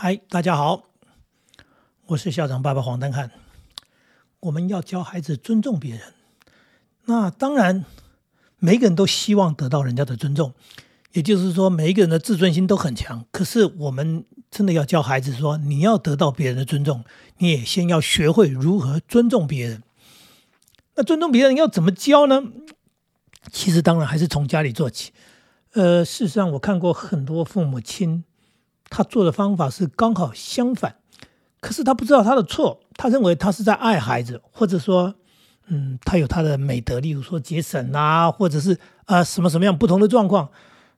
嗨，大家好，我是校长爸爸黄丹汉。我们要教孩子尊重别人，那当然，每个人都希望得到人家的尊重，也就是说，每一个人的自尊心都很强。可是，我们真的要教孩子说，你要得到别人的尊重，你也先要学会如何尊重别人。那尊重别人要怎么教呢？其实，当然还是从家里做起。呃，事实上，我看过很多父母亲。他做的方法是刚好相反，可是他不知道他的错，他认为他是在爱孩子，或者说，嗯，他有他的美德，例如说节省啊，或者是啊什么什么样不同的状况。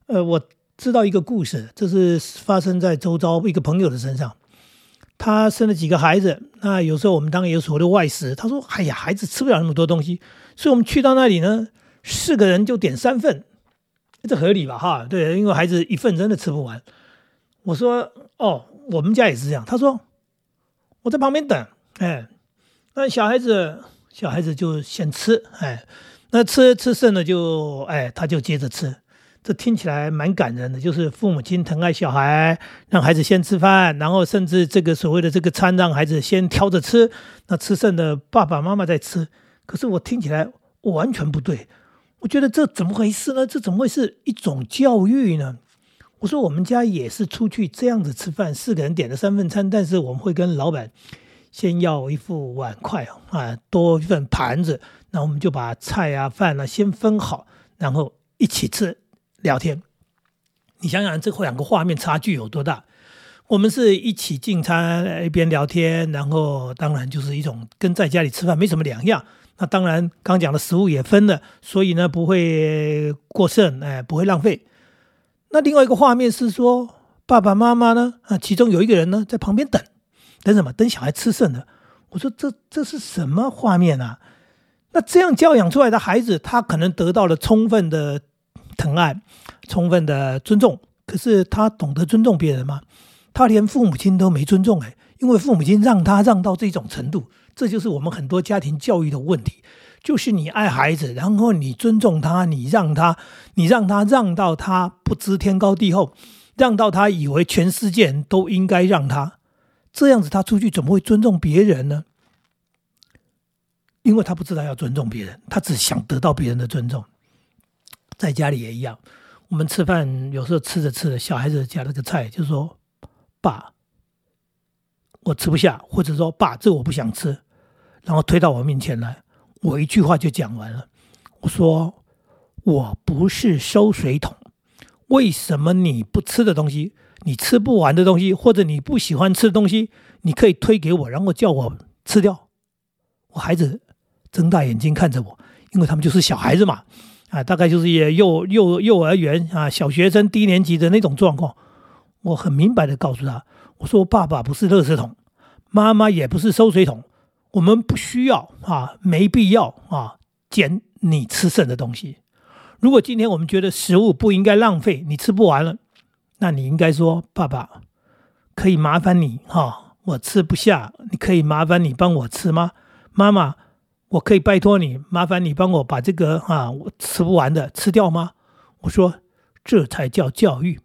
呃，我知道一个故事，这是发生在周遭一个朋友的身上。他生了几个孩子，那有时候我们当然有所谓的外食，他说：“哎呀，孩子吃不了那么多东西，所以我们去到那里呢，四个人就点三份，这合理吧？哈，对，因为孩子一份真的吃不完。”我说哦，我们家也是这样。他说我在旁边等，哎，那小孩子小孩子就先吃，哎，那吃吃剩了就哎，他就接着吃。这听起来蛮感人的，就是父母亲疼爱小孩，让孩子先吃饭，然后甚至这个所谓的这个餐让孩子先挑着吃，那吃剩的爸爸妈妈在吃。可是我听起来完全不对，我觉得这怎么回事呢？这怎么会是一种教育呢？我说我们家也是出去这样子吃饭，四个人点了三份餐，但是我们会跟老板先要一副碗筷啊，多一份盘子，那我们就把菜啊饭啊先分好，然后一起吃聊天。你想想这两个画面差距有多大？我们是一起进餐一边聊天，然后当然就是一种跟在家里吃饭没什么两样。那当然刚讲的食物也分了，所以呢不会过剩，哎，不会浪费。那另外一个画面是说，爸爸妈妈呢？啊，其中有一个人呢，在旁边等，等什么？等小孩吃剩的。我说这这是什么画面啊？那这样教养出来的孩子，他可能得到了充分的疼爱，充分的尊重。可是他懂得尊重别人吗？他连父母亲都没尊重哎，因为父母亲让他让到这种程度，这就是我们很多家庭教育的问题。就是你爱孩子，然后你尊重他，你让他，你让他让到他不知天高地厚，让到他以为全世界人都应该让他，这样子他出去怎么会尊重别人呢？因为他不知道要尊重别人，他只想得到别人的尊重。在家里也一样，我们吃饭有时候吃着吃着，小孩子夹了个菜，就说：“爸，我吃不下，或者说爸，这我不想吃。”然后推到我面前来。我一句话就讲完了。我说：“我不是收水桶，为什么你不吃的东西，你吃不完的东西，或者你不喜欢吃的东西，你可以推给我，然后叫我吃掉？”我孩子睁大眼睛看着我，因为他们就是小孩子嘛，啊，大概就是也幼幼幼儿园啊，小学生低年级的那种状况。我很明白的告诉他：“我说爸爸不是垃圾桶，妈妈也不是收水桶。”我们不需要啊，没必要啊，捡你吃剩的东西。如果今天我们觉得食物不应该浪费，你吃不完了，那你应该说：“爸爸，可以麻烦你哈，我吃不下，你可以麻烦你帮我吃吗？”妈妈，我可以拜托你，麻烦你帮我把这个啊我吃不完的吃掉吗？我说这才叫教育。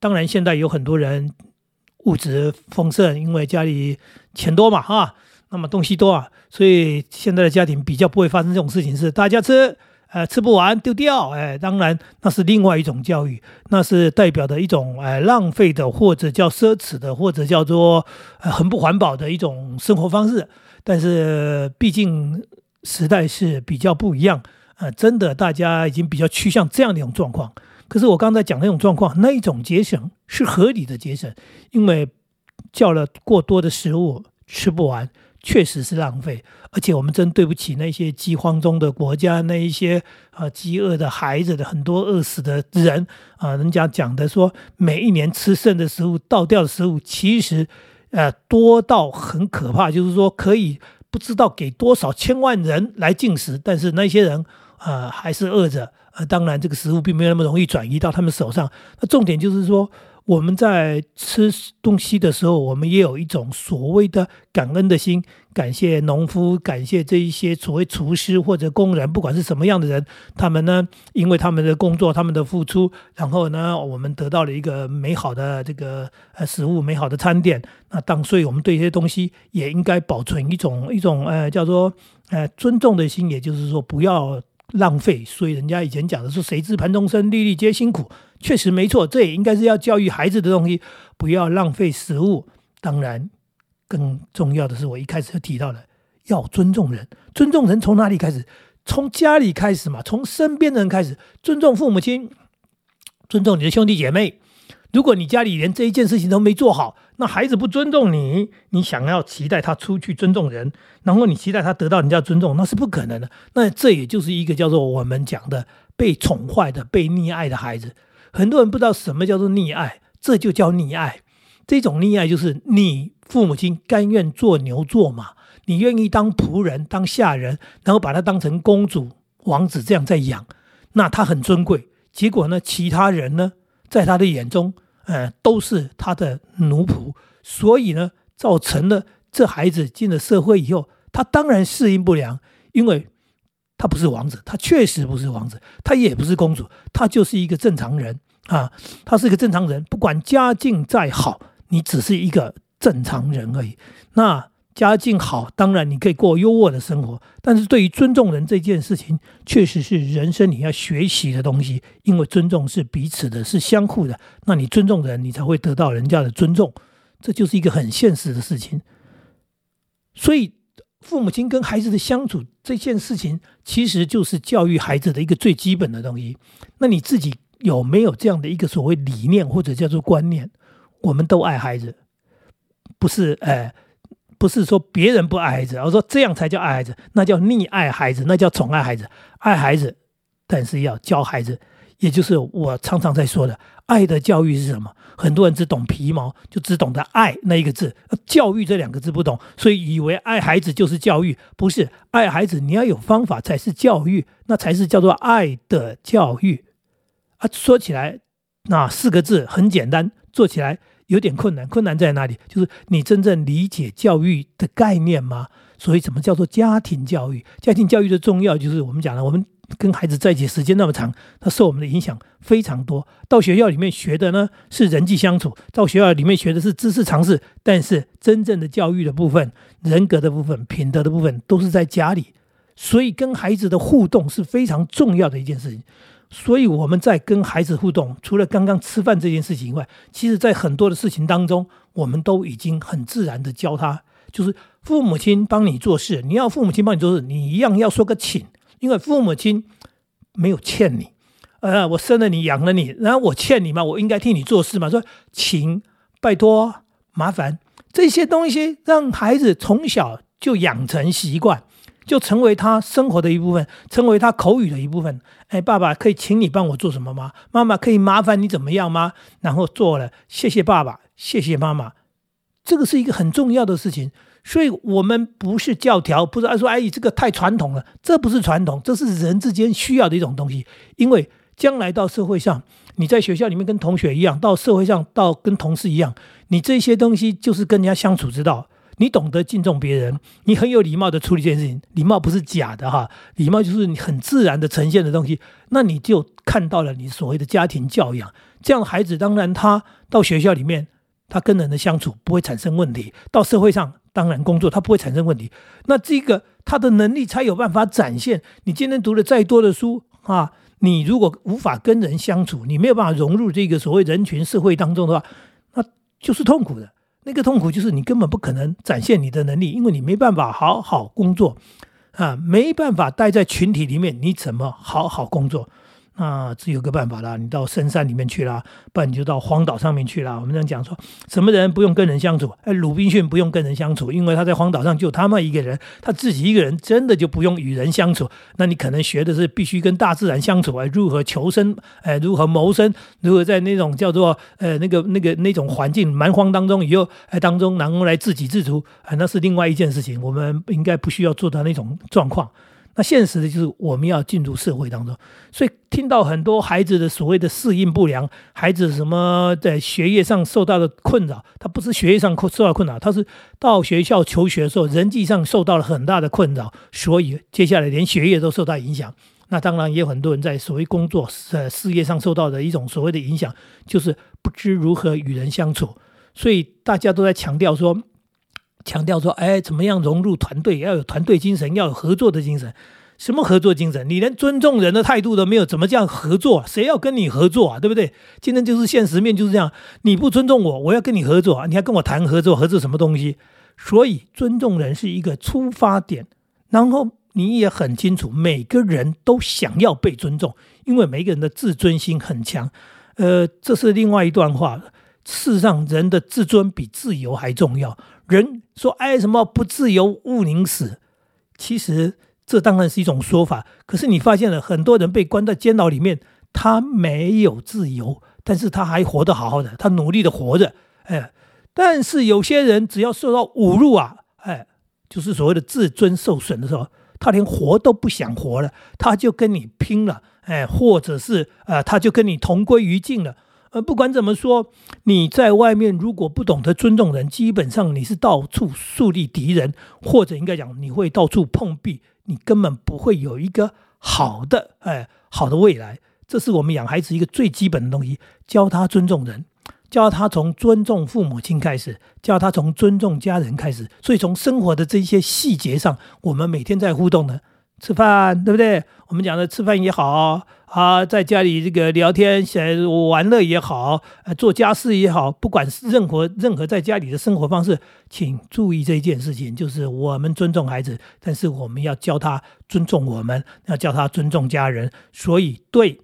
当然，现在有很多人物质丰盛，因为家里钱多嘛，哈。那么东西多啊，所以现在的家庭比较不会发生这种事情，是大家吃，呃，吃不完丢掉，哎，当然那是另外一种教育，那是代表的一种，哎，浪费的或者叫奢侈的或者叫做呃很不环保的一种生活方式。但是毕竟时代是比较不一样，呃，真的大家已经比较趋向这样的一种状况。可是我刚才讲那种状况，那一种节省是合理的节省，因为叫了过多的食物吃不完。确实是浪费，而且我们真对不起那些饥荒中的国家，那一些啊饥饿的孩子的很多饿死的人啊，人家讲的说，每一年吃剩的食物、倒掉的食物，其实呃多到很可怕，就是说可以不知道给多少千万人来进食，但是那些人啊还是饿着。呃，当然这个食物并没有那么容易转移到他们手上。那重点就是说，我们在吃东西的时候，我们也有一种所谓的感恩的心，感谢农夫，感谢这一些所谓厨师或者工人，不管是什么样的人，他们呢，因为他们的工作，他们的付出，然后呢，我们得到了一个美好的这个呃食物，美好的餐点。那当所以，我们对这些东西也应该保存一种一种呃叫做呃尊重的心，也就是说不要浪费。所以人家以前讲的是，谁知盘中餐，粒粒皆辛苦。确实没错，这也应该是要教育孩子的东西，不要浪费食物。当然，更重要的是，我一开始就提到了要尊重人。尊重人从哪里开始？从家里开始嘛，从身边的人开始。尊重父母亲，尊重你的兄弟姐妹。如果你家里连这一件事情都没做好，那孩子不尊重你，你想要期待他出去尊重人，然后你期待他得到人家尊重，那是不可能的。那这也就是一个叫做我们讲的被宠坏的、被溺爱的孩子。很多人不知道什么叫做溺爱，这就叫溺爱。这种溺爱就是你父母亲甘愿做牛做马，你愿意当仆人、当下人，然后把他当成公主、王子这样在养，那他很尊贵。结果呢，其他人呢，在他的眼中，呃，都是他的奴仆。所以呢，造成了这孩子进了社会以后，他当然适应不良，因为。他不是王子，他确实不是王子，他也不是公主，他就是一个正常人啊，他是一个正常人，不管家境再好，你只是一个正常人而已。那家境好，当然你可以过优渥的生活，但是对于尊重人这件事情，确实是人生你要学习的东西，因为尊重是彼此的，是相互的。那你尊重人，你才会得到人家的尊重，这就是一个很现实的事情。所以。父母亲跟孩子的相处这件事情，其实就是教育孩子的一个最基本的东西。那你自己有没有这样的一个所谓理念或者叫做观念？我们都爱孩子，不是？哎，不是说别人不爱孩子，而说这样才叫爱孩子，那叫溺爱孩子，那叫宠爱孩子。爱孩子，但是要教孩子，也就是我常常在说的，爱的教育是什么？很多人只懂皮毛，就只懂得爱那一个字，教育这两个字不懂，所以以为爱孩子就是教育，不是爱孩子，你要有方法才是教育，那才是叫做爱的教育啊。说起来那四个字很简单，做起来有点困难，困难在哪里？就是你真正理解教育的概念吗？所以什么叫做家庭教育？家庭教育的重要就是我们讲的，我们。跟孩子在一起时间那么长，他受我们的影响非常多。到学校里面学的呢是人际相处，到学校里面学的是知识常识，但是真正的教育的部分、人格的部分、品德的部分都是在家里。所以跟孩子的互动是非常重要的一件事情。所以我们在跟孩子互动，除了刚刚吃饭这件事情以外，其实在很多的事情当中，我们都已经很自然的教他，就是父母亲帮你做事，你要父母亲帮你做事，你一样要说个请。因为父母亲没有欠你，呃，我生了你，养了你，然后我欠你嘛，我应该替你做事嘛。说，请，拜托，麻烦，这些东西让孩子从小就养成习惯，就成为他生活的一部分，成为他口语的一部分。哎，爸爸可以请你帮我做什么吗？妈妈可以麻烦你怎么样吗？然后做了，谢谢爸爸，谢谢妈妈，这个是一个很重要的事情。所以，我们不是教条，不是说哎，这个太传统了。这不是传统，这是人之间需要的一种东西。因为将来到社会上，你在学校里面跟同学一样，到社会上到跟同事一样，你这些东西就是跟人家相处之道。你懂得敬重别人，你很有礼貌的处理这件事情。礼貌不是假的哈，礼貌就是你很自然的呈现的东西。那你就看到了你所谓的家庭教养，这样孩子当然他到学校里面，他跟人的相处不会产生问题。到社会上。当然，工作他不会产生问题，那这个他的能力才有办法展现。你今天读了再多的书啊，你如果无法跟人相处，你没有办法融入这个所谓人群社会当中的话，那就是痛苦的。那个痛苦就是你根本不可能展现你的能力，因为你没办法好好工作啊，没办法待在群体里面，你怎么好好工作？那只有个办法啦，你到深山里面去啦，不然你就到荒岛上面去啦。我们这样讲说，什么人不用跟人相处？哎，鲁滨逊不用跟人相处，因为他在荒岛上就他妈一个人，他自己一个人真的就不用与人相处。那你可能学的是必须跟大自然相处，哎，如何求生？哎，如何谋生？如何在那种叫做呃那个那个那种环境蛮荒当中以后哎当中能够来自给自足？哎，那是另外一件事情。我们应该不需要做到那种状况。那现实的就是我们要进入社会当中，所以听到很多孩子的所谓的适应不良，孩子什么在学业上受到的困扰，他不是学业上受到困扰，他是到学校求学的时候人际上受到了很大的困扰，所以接下来连学业都受到影响。那当然也有很多人在所谓工作呃事业上受到的一种所谓的影响，就是不知如何与人相处，所以大家都在强调说。强调说，哎，怎么样融入团队？要有团队精神，要有合作的精神。什么合作精神？你连尊重人的态度都没有，怎么这样合作？谁要跟你合作啊？对不对？今天就是现实面就是这样。你不尊重我，我要跟你合作，你还跟我谈合作？合作什么东西？所以，尊重人是一个出发点。然后，你也很清楚，每个人都想要被尊重，因为每个人的自尊心很强。呃，这是另外一段话。事实上，人的自尊比自由还重要。人说：“哎，什么不自由勿宁死？”其实这当然是一种说法。可是你发现了，很多人被关在监牢里面，他没有自由，但是他还活得好好的，他努力的活着。哎，但是有些人只要受到侮辱啊，哎，就是所谓的自尊受损的时候，他连活都不想活了，他就跟你拼了，哎，或者是呃，他就跟你同归于尽了。呃，不管怎么说，你在外面如果不懂得尊重人，基本上你是到处树立敌人，或者应该讲你会到处碰壁，你根本不会有一个好的哎好的未来。这是我们养孩子一个最基本的东西，教他尊重人，教他从尊重父母亲开始，教他从尊重家人开始。所以从生活的这些细节上，我们每天在互动呢。吃饭对不对？我们讲的吃饭也好啊，在家里这个聊天、玩乐也好，呃，做家事也好，不管是任何任何在家里的生活方式，请注意这一件事情，就是我们尊重孩子，但是我们要教他尊重我们，要教他尊重家人。所以，对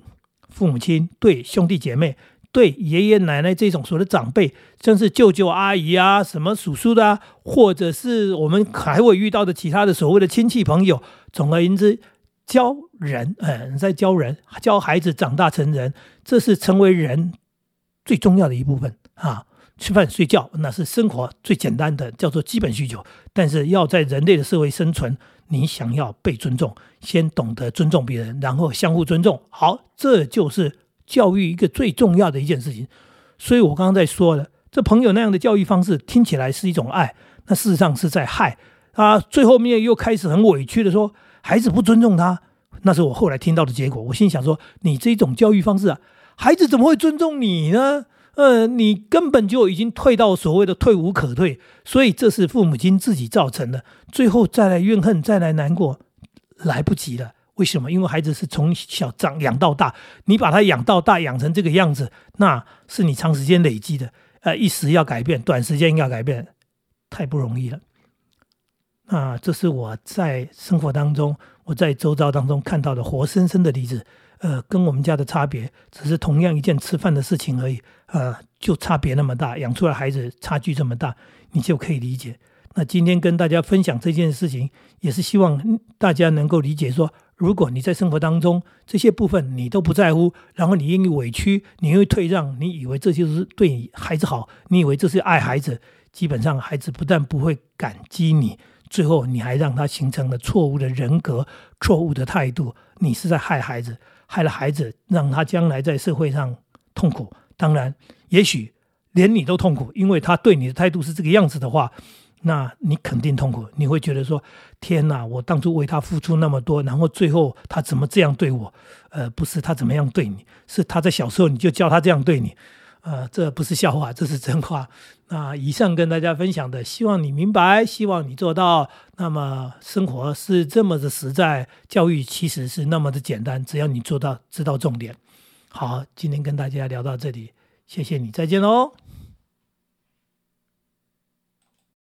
父母亲、对兄弟姐妹。对爷爷奶奶这种所谓的长辈，像是舅舅阿姨啊，什么叔叔的啊，或者是我们还会遇到的其他的所谓的亲戚朋友。总而言之，教人，嗯，在教人，教孩子长大成人，这是成为人最重要的一部分啊。吃饭睡觉那是生活最简单的，叫做基本需求。但是要在人类的社会生存，你想要被尊重，先懂得尊重别人，然后相互尊重。好，这就是。教育一个最重要的一件事情，所以我刚刚在说的，这朋友那样的教育方式听起来是一种爱，那事实上是在害啊。最后面又开始很委屈的说，孩子不尊重他，那是我后来听到的结果。我心想说，你这种教育方式啊，孩子怎么会尊重你呢？呃，你根本就已经退到所谓的退无可退，所以这是父母亲自己造成的，最后再来怨恨，再来难过，来不及了。为什么？因为孩子是从小长养到大，你把他养到大，养成这个样子，那是你长时间累积的。呃，一时要改变，短时间要改变，太不容易了。那这是我在生活当中，我在周遭当中看到的活生生的例子。呃，跟我们家的差别，只是同样一件吃饭的事情而已。呃，就差别那么大，养出来孩子差距这么大，你就可以理解。那今天跟大家分享这件事情，也是希望大家能够理解说。如果你在生活当中这些部分你都不在乎，然后你愿意委屈，你愿意退让，你以为这就是对你孩子好，你以为这是爱孩子，基本上孩子不但不会感激你，最后你还让他形成了错误的人格、错误的态度，你是在害孩子，害了孩子，让他将来在社会上痛苦。当然，也许连你都痛苦，因为他对你的态度是这个样子的话。那你肯定痛苦，你会觉得说：“天哪，我当初为他付出那么多，然后最后他怎么这样对我？呃，不是他怎么样对你，是他在小时候你就教他这样对你。呃，这不是笑话，这是真话。那以上跟大家分享的，希望你明白，希望你做到。那么生活是这么的实在，教育其实是那么的简单，只要你做到，知道重点。好，今天跟大家聊到这里，谢谢你，再见喽。